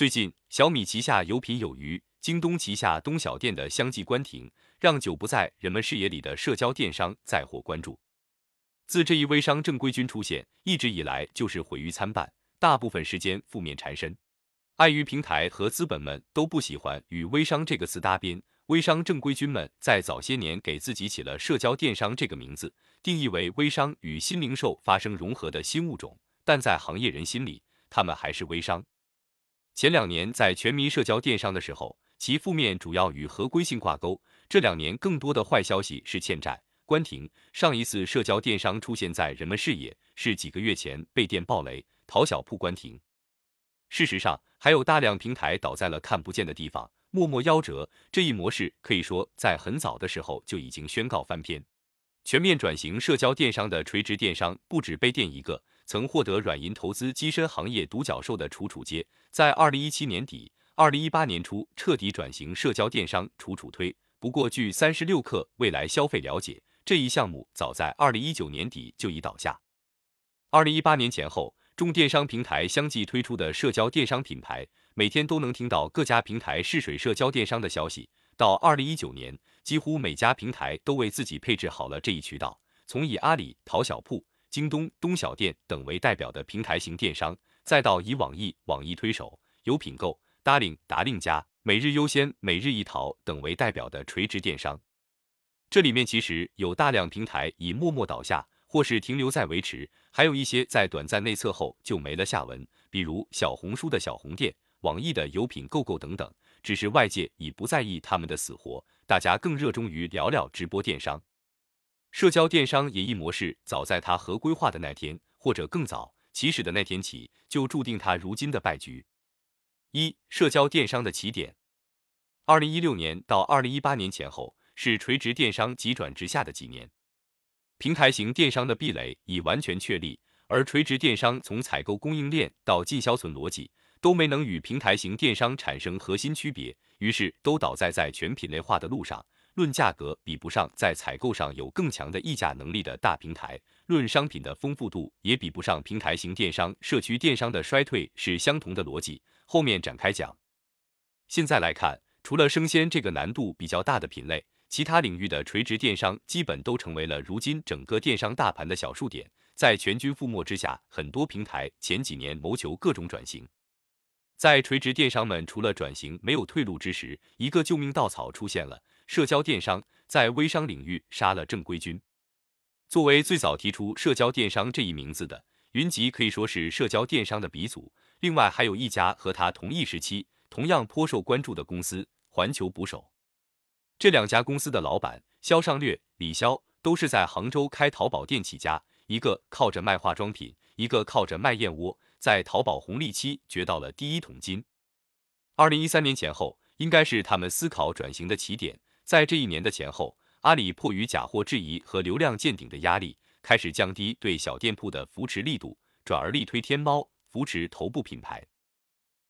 最近，小米旗下有品有余，京东旗下东小店的相继关停，让久不在人们视野里的社交电商再获关注。自这一微商正规军出现，一直以来就是毁誉参半，大部分时间负面缠身。碍于平台和资本们都不喜欢与微商这个词搭边，微商正规军们在早些年给自己起了社交电商这个名字，定义为微商与新零售发生融合的新物种。但在行业人心里，他们还是微商。前两年在全民社交电商的时候，其负面主要与合规性挂钩。这两年更多的坏消息是欠债、关停。上一次社交电商出现在人们视野是几个月前被电爆雷，淘小铺关停。事实上，还有大量平台倒在了看不见的地方，默默夭折。这一模式可以说在很早的时候就已经宣告翻篇。全面转型社交电商的垂直电商不止被电一个。曾获得软银投资跻身行业独角兽的楚楚街，在二零一七年底、二零一八年初彻底转型社交电商，楚楚推。不过，据三十六氪未来消费了解，这一项目早在二零一九年底就已倒下。二零一八年前后，众电商平台相继推出的社交电商品牌，每天都能听到各家平台试水社交电商的消息。到二零一九年，几乎每家平台都为自己配置好了这一渠道，从以阿里、淘小铺。京东、东小店等为代表的平台型电商，再到以网易、网易推手、有品购、达令、达令家、每日优先、每日一淘等为代表的垂直电商，这里面其实有大量平台已默默倒下，或是停留在维持，还有一些在短暂内测后就没了下文，比如小红书的小红店、网易的有品购购等等。只是外界已不在意他们的死活，大家更热衷于聊聊直播电商。社交电商演绎模式，早在它合规化的那天，或者更早起始的那天起，就注定它如今的败局。一、社交电商的起点，二零一六年到二零一八年前后，是垂直电商急转直下的几年。平台型电商的壁垒已完全确立，而垂直电商从采购供应链到进销存逻辑，都没能与平台型电商产生核心区别，于是都倒在在全品类化的路上。论价格比不上在采购上有更强的议价能力的大平台，论商品的丰富度也比不上平台型电商。社区电商的衰退是相同的逻辑，后面展开讲。现在来看，除了生鲜这个难度比较大的品类，其他领域的垂直电商基本都成为了如今整个电商大盘的小数点。在全军覆没之下，很多平台前几年谋求各种转型，在垂直电商们除了转型没有退路之时，一个救命稻草出现了。社交电商在微商领域杀了正规军。作为最早提出社交电商这一名字的云集，可以说是社交电商的鼻祖。另外还有一家和他同一时期同样颇受关注的公司——环球捕手。这两家公司的老板肖尚略、李潇都是在杭州开淘宝店起家，一个靠着卖化妆品，一个靠着卖燕窝，在淘宝红利期掘到了第一桶金。二零一三年前后，应该是他们思考转型的起点。在这一年的前后，阿里迫于假货质疑和流量见顶的压力，开始降低对小店铺的扶持力度，转而力推天猫，扶持头部品牌。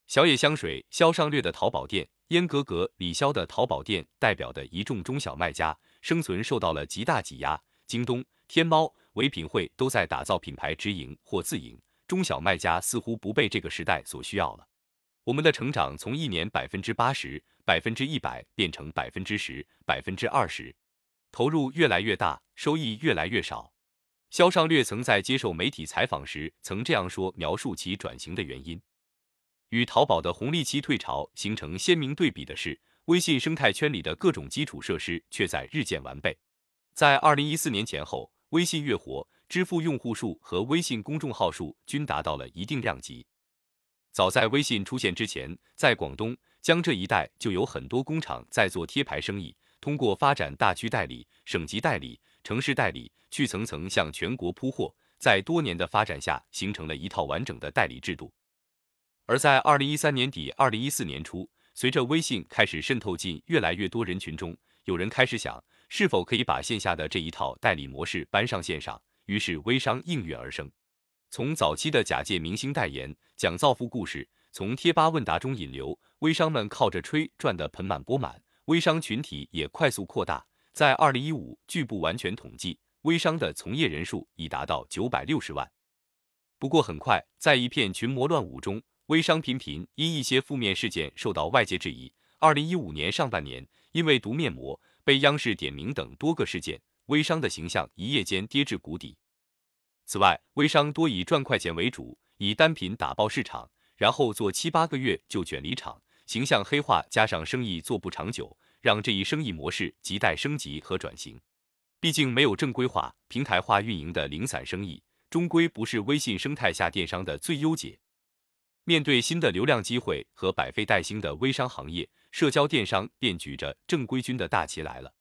小野香水、肖尚略的淘宝店，烟格格、李潇的淘宝店，代表的一众中小卖家生存受到了极大挤压。京东、天猫、唯品会都在打造品牌直营或自营，中小卖家似乎不被这个时代所需要了。我们的成长从一年百分之八十。百分之一百变成百分之十、百分之二十，投入越来越大，收益越来越少。肖尚略曾在接受媒体采访时曾这样说，描述其转型的原因：与淘宝的红利期退潮形成鲜明对比的是，微信生态圈里的各种基础设施却在日渐完备。在二零一四年前后，微信月活、支付用户数和微信公众号数均达到了一定量级。早在微信出现之前，在广东。江浙一带就有很多工厂在做贴牌生意，通过发展大区代理、省级代理、城市代理，去层层向全国铺货，在多年的发展下，形成了一套完整的代理制度。而在二零一三年底、二零一四年初，随着微信开始渗透进越来越多人群中，有人开始想，是否可以把线下的这一套代理模式搬上线上，于是微商应运而生。从早期的假借明星代言，讲造富故事。从贴吧问答中引流，微商们靠着吹赚得盆满钵满，微商群体也快速扩大。在二零一五，据不完全统计，微商的从业人数已达到九百六十万。不过很快，在一片群魔乱舞中，微商频频因一些负面事件受到外界质疑。二零一五年上半年，因为毒面膜被央视点名等多个事件，微商的形象一夜间跌至谷底。此外，微商多以赚快钱为主，以单品打爆市场，然后做七八个月就卷离场，形象黑化，加上生意做不长久，让这一生意模式亟待升级和转型。毕竟没有正规化、平台化运营的零散生意，终归不是微信生态下电商的最优解。面对新的流量机会和百废待兴的微商行业，社交电商便举着正规军的大旗来了。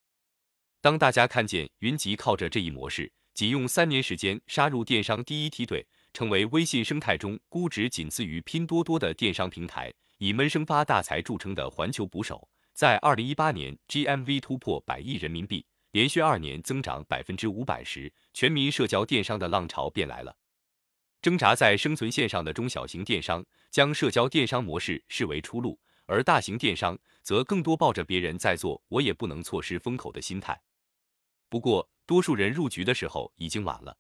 当大家看见云集靠着这一模式，仅用三年时间杀入电商第一梯队，成为微信生态中估值仅次于拼多多的电商平台，以闷声发大财著称的环球捕手，在二零一八年 GMV 突破百亿人民币。连续二年增长百分之五百时，全民社交电商的浪潮便来了。挣扎在生存线上的中小型电商将社交电商模式视为出路，而大型电商则更多抱着别人在做，我也不能错失风口的心态。不过，多数人入局的时候已经晚了。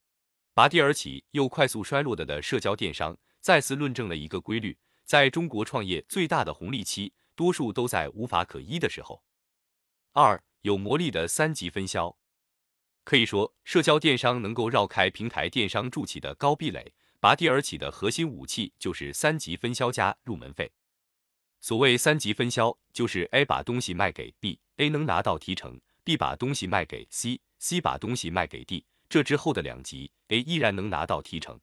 拔地而起又快速衰落的的社交电商，再次论证了一个规律：在中国创业最大的红利期，多数都在无法可依的时候。二。有魔力的三级分销，可以说，社交电商能够绕开平台电商筑起的高壁垒，拔地而起的核心武器就是三级分销加入门费。所谓三级分销，就是 A 把东西卖给 B，A 能拿到提成；B 把东西卖给 C，C 把东西卖给 D，这之后的两级 A 依然能拿到提成。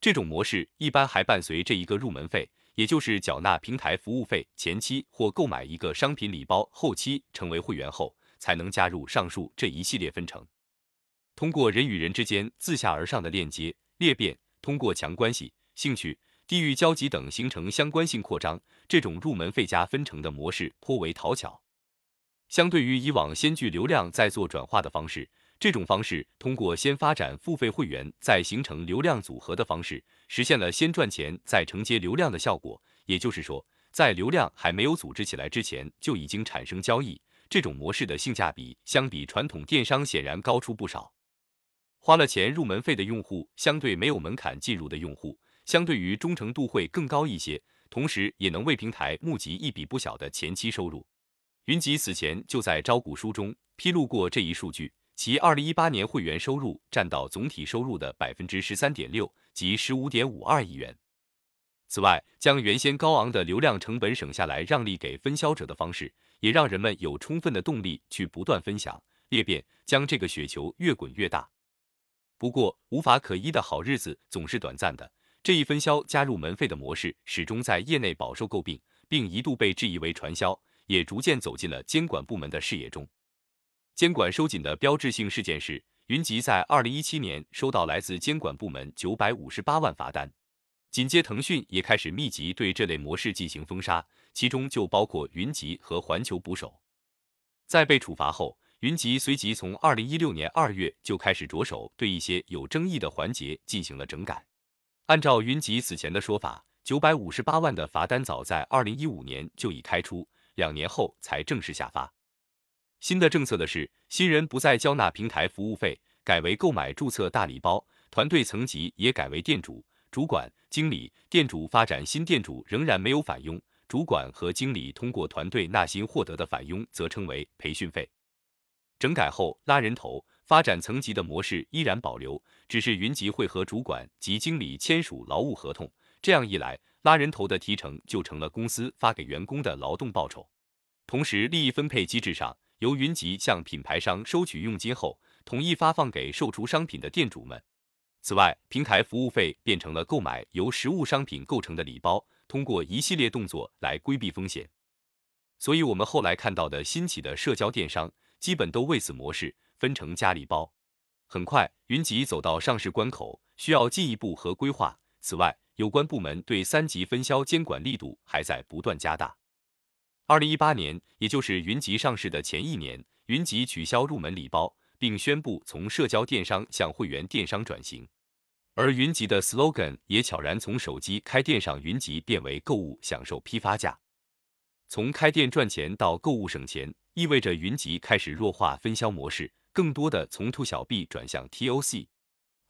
这种模式一般还伴随这一个入门费。也就是缴纳平台服务费前期或购买一个商品礼包后期成为会员后。才能加入上述这一系列分成。通过人与人之间自下而上的链接裂变，通过强关系、兴趣、地域交集等形成相关性扩张。这种入门费加分成的模式颇为讨巧。相对于以往先聚流量再做转化的方式，这种方式通过先发展付费会员再形成流量组合的方式，实现了先赚钱再承接流量的效果。也就是说，在流量还没有组织起来之前，就已经产生交易。这种模式的性价比相比传统电商显然高出不少。花了钱入门费的用户，相对没有门槛进入的用户，相对于忠诚度会更高一些，同时也能为平台募集一笔不小的前期收入。云集此前就在招股书中披露过这一数据，其二零一八年会员收入占到总体收入的百分之十三点六，即十五点五二亿元。此外，将原先高昂的流量成本省下来，让利给分销者的方式，也让人们有充分的动力去不断分享裂变，将这个雪球越滚越大。不过，无法可依的好日子总是短暂的，这一分销加入门费的模式始终在业内饱受诟病，并一度被质疑为传销，也逐渐走进了监管部门的视野中。监管收紧的标志性事件是，云集在二零一七年收到来自监管部门九百五十八万罚单。紧接腾讯也开始密集对这类模式进行封杀，其中就包括云集和环球捕手。在被处罚后，云集随即从二零一六年二月就开始着手对一些有争议的环节进行了整改。按照云集此前的说法，九百五十八万的罚单早在二零一五年就已开出，两年后才正式下发。新的政策的是，新人不再交纳平台服务费，改为购买注册大礼包，团队层级也改为店主。主管、经理、店主发展新店主仍然没有返佣，主管和经理通过团队纳新获得的返佣则称为培训费。整改后拉人头、发展层级的模式依然保留，只是云集会和主管及经理签署劳务合同。这样一来，拉人头的提成就成了公司发给员工的劳动报酬。同时，利益分配机制上，由云集向品牌商收取佣金后，统一发放给售出商品的店主们。此外，平台服务费变成了购买由实物商品构成的礼包，通过一系列动作来规避风险。所以，我们后来看到的新起的社交电商，基本都为此模式分成加礼包。很快，云集走到上市关口，需要进一步和规划。此外，有关部门对三级分销监管力度还在不断加大。二零一八年，也就是云集上市的前一年，云集取消入门礼包。并宣布从社交电商向会员电商转型，而云集的 slogan 也悄然从手机开店上云集变为购物享受批发价。从开店赚钱到购物省钱，意味着云集开始弱化分销模式，更多的从 to 小 B 转向 TOC。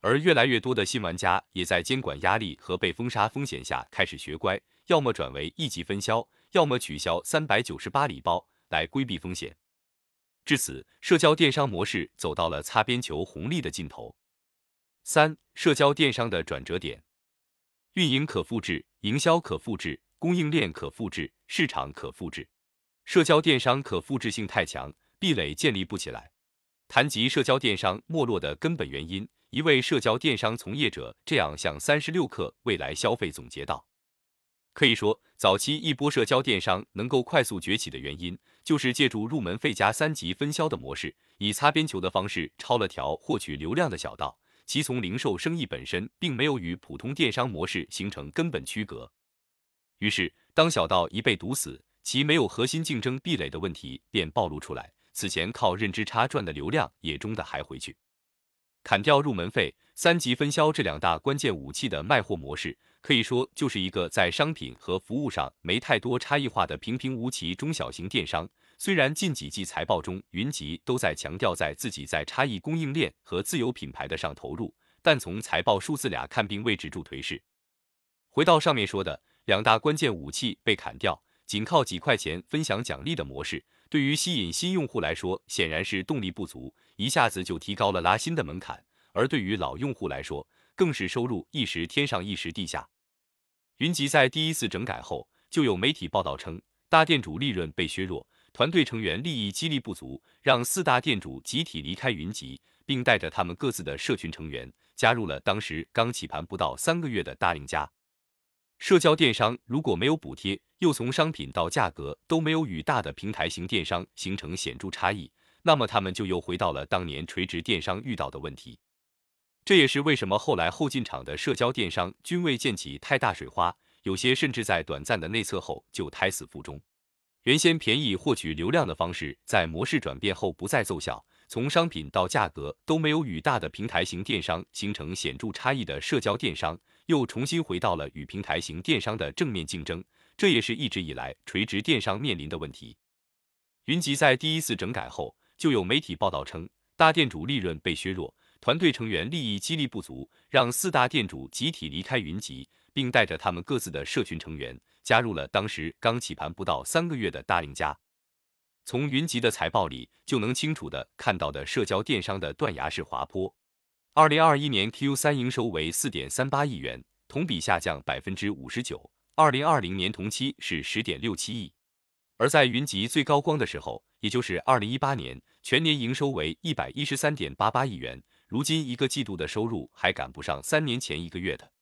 而越来越多的新玩家也在监管压力和被封杀风险下开始学乖，要么转为一级分销，要么取消三百九十八礼包来规避风险。至此，社交电商模式走到了擦边球红利的尽头。三、社交电商的转折点：运营可复制，营销可复制，供应链可复制，市场可复制。社交电商可复制性太强，壁垒建立不起来。谈及社交电商没落的根本原因，一位社交电商从业者这样向三十六氪未来消费总结道：“可以说，早期一波社交电商能够快速崛起的原因，就是借助入门费加三级分销的模式，以擦边球的方式抄了条获取流量的小道。”其从零售生意本身并没有与普通电商模式形成根本区隔，于是当小道一被堵死，其没有核心竞争壁垒的问题便暴露出来。此前靠认知差赚的流量也终的还回去。砍掉入门费、三级分销这两大关键武器的卖货模式，可以说就是一个在商品和服务上没太多差异化的平平无奇中小型电商。虽然近几季财报中，云集都在强调在自己在差异供应链和自有品牌的上投入，但从财报数字俩看，并未止住颓势。回到上面说的，两大关键武器被砍掉，仅靠几块钱分享奖励的模式，对于吸引新用户来说显然是动力不足，一下子就提高了拉新的门槛；而对于老用户来说，更是收入一时天上一时地下。云集在第一次整改后，就有媒体报道称，大店主利润被削弱。团队成员利益激励不足，让四大店主集体离开云集，并带着他们各自的社群成员加入了当时刚起盘不到三个月的大令家。社交电商如果没有补贴，又从商品到价格都没有与大的平台型电商形成显著差异，那么他们就又回到了当年垂直电商遇到的问题。这也是为什么后来后进场的社交电商均未溅起太大水花，有些甚至在短暂的内测后就胎死腹中。原先便宜获取流量的方式，在模式转变后不再奏效。从商品到价格都没有与大的平台型电商形成显著差异的社交电商，又重新回到了与平台型电商的正面竞争。这也是一直以来垂直电商面临的问题。云集在第一次整改后，就有媒体报道称，大店主利润被削弱，团队成员利益激励不足，让四大店主集体离开云集，并带着他们各自的社群成员。加入了当时刚起盘不到三个月的大令家，从云集的财报里就能清楚的看到的社交电商的断崖式滑坡。二零二一年 Q 三营收为四点三八亿元，同比下降百分之五十九。二零二零年同期是十点六七亿，而在云集最高光的时候，也就是二零一八年，全年营收为一百一十三点八八亿元。如今一个季度的收入还赶不上三年前一个月的。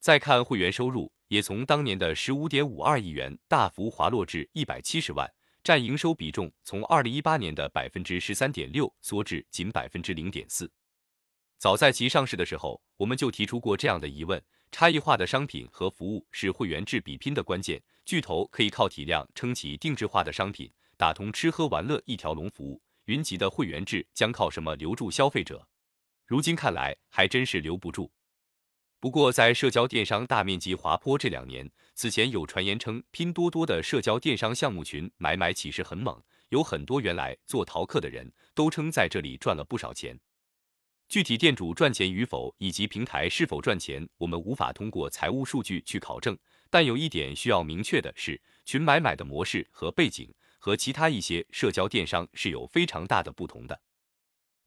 再看会员收入。也从当年的十五点五二亿元大幅滑落至一百七十万，占营收比重从二零一八年的百分之十三点六缩至仅百分之零点四。早在其上市的时候，我们就提出过这样的疑问：差异化的商品和服务是会员制比拼的关键。巨头可以靠体量撑起定制化的商品，打通吃喝玩乐一条龙服务。云集的会员制将靠什么留住消费者？如今看来，还真是留不住。不过，在社交电商大面积滑坡这两年，此前有传言称拼多多的社交电商项目群买买起势很猛，有很多原来做淘客的人都称在这里赚了不少钱。具体店主赚钱与否，以及平台是否赚钱，我们无法通过财务数据去考证。但有一点需要明确的是，群买买的模式和背景和其他一些社交电商是有非常大的不同的。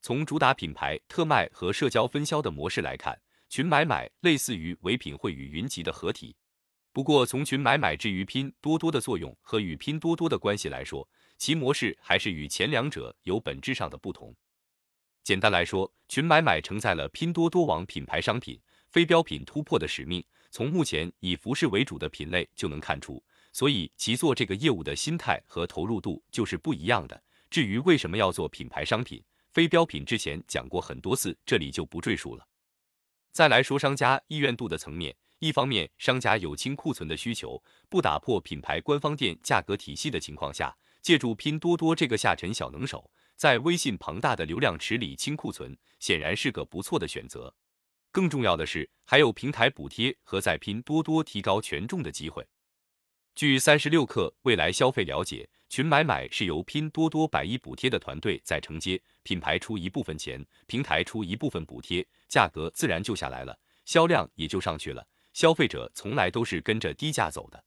从主打品牌特卖和社交分销的模式来看。群买买类似于唯品会与云集的合体，不过从群买买至于拼多多的作用和与拼多多的关系来说，其模式还是与前两者有本质上的不同。简单来说，群买买承载了拼多多网品牌商品非标品突破的使命，从目前以服饰为主的品类就能看出，所以其做这个业务的心态和投入度就是不一样的。至于为什么要做品牌商品非标品，之前讲过很多次，这里就不赘述了。再来说商家意愿度的层面，一方面商家有清库存的需求，不打破品牌官方店价格体系的情况下，借助拼多多这个下沉小能手，在微信庞大的流量池里清库存，显然是个不错的选择。更重要的是，还有平台补贴和在拼多多提高权重的机会。据三十六氪未来消费了解，群买买是由拼多多百亿补贴的团队在承接，品牌出一部分钱，平台出一部分补贴，价格自然就下来了，销量也就上去了。消费者从来都是跟着低价走的。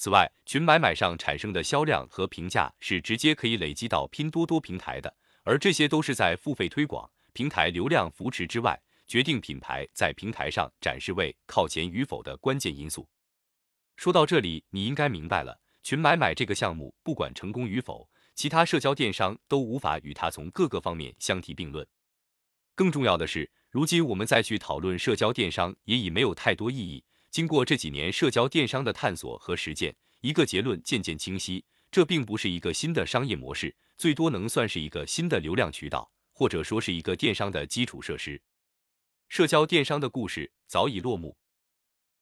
此外，群买买上产生的销量和评价是直接可以累积到拼多多平台的，而这些都是在付费推广、平台流量扶持之外，决定品牌在平台上展示位靠前与否的关键因素。说到这里，你应该明白了，群买买这个项目不管成功与否，其他社交电商都无法与它从各个方面相提并论。更重要的是，如今我们再去讨论社交电商也已没有太多意义。经过这几年社交电商的探索和实践，一个结论渐渐清晰：这并不是一个新的商业模式，最多能算是一个新的流量渠道，或者说是一个电商的基础设施。社交电商的故事早已落幕。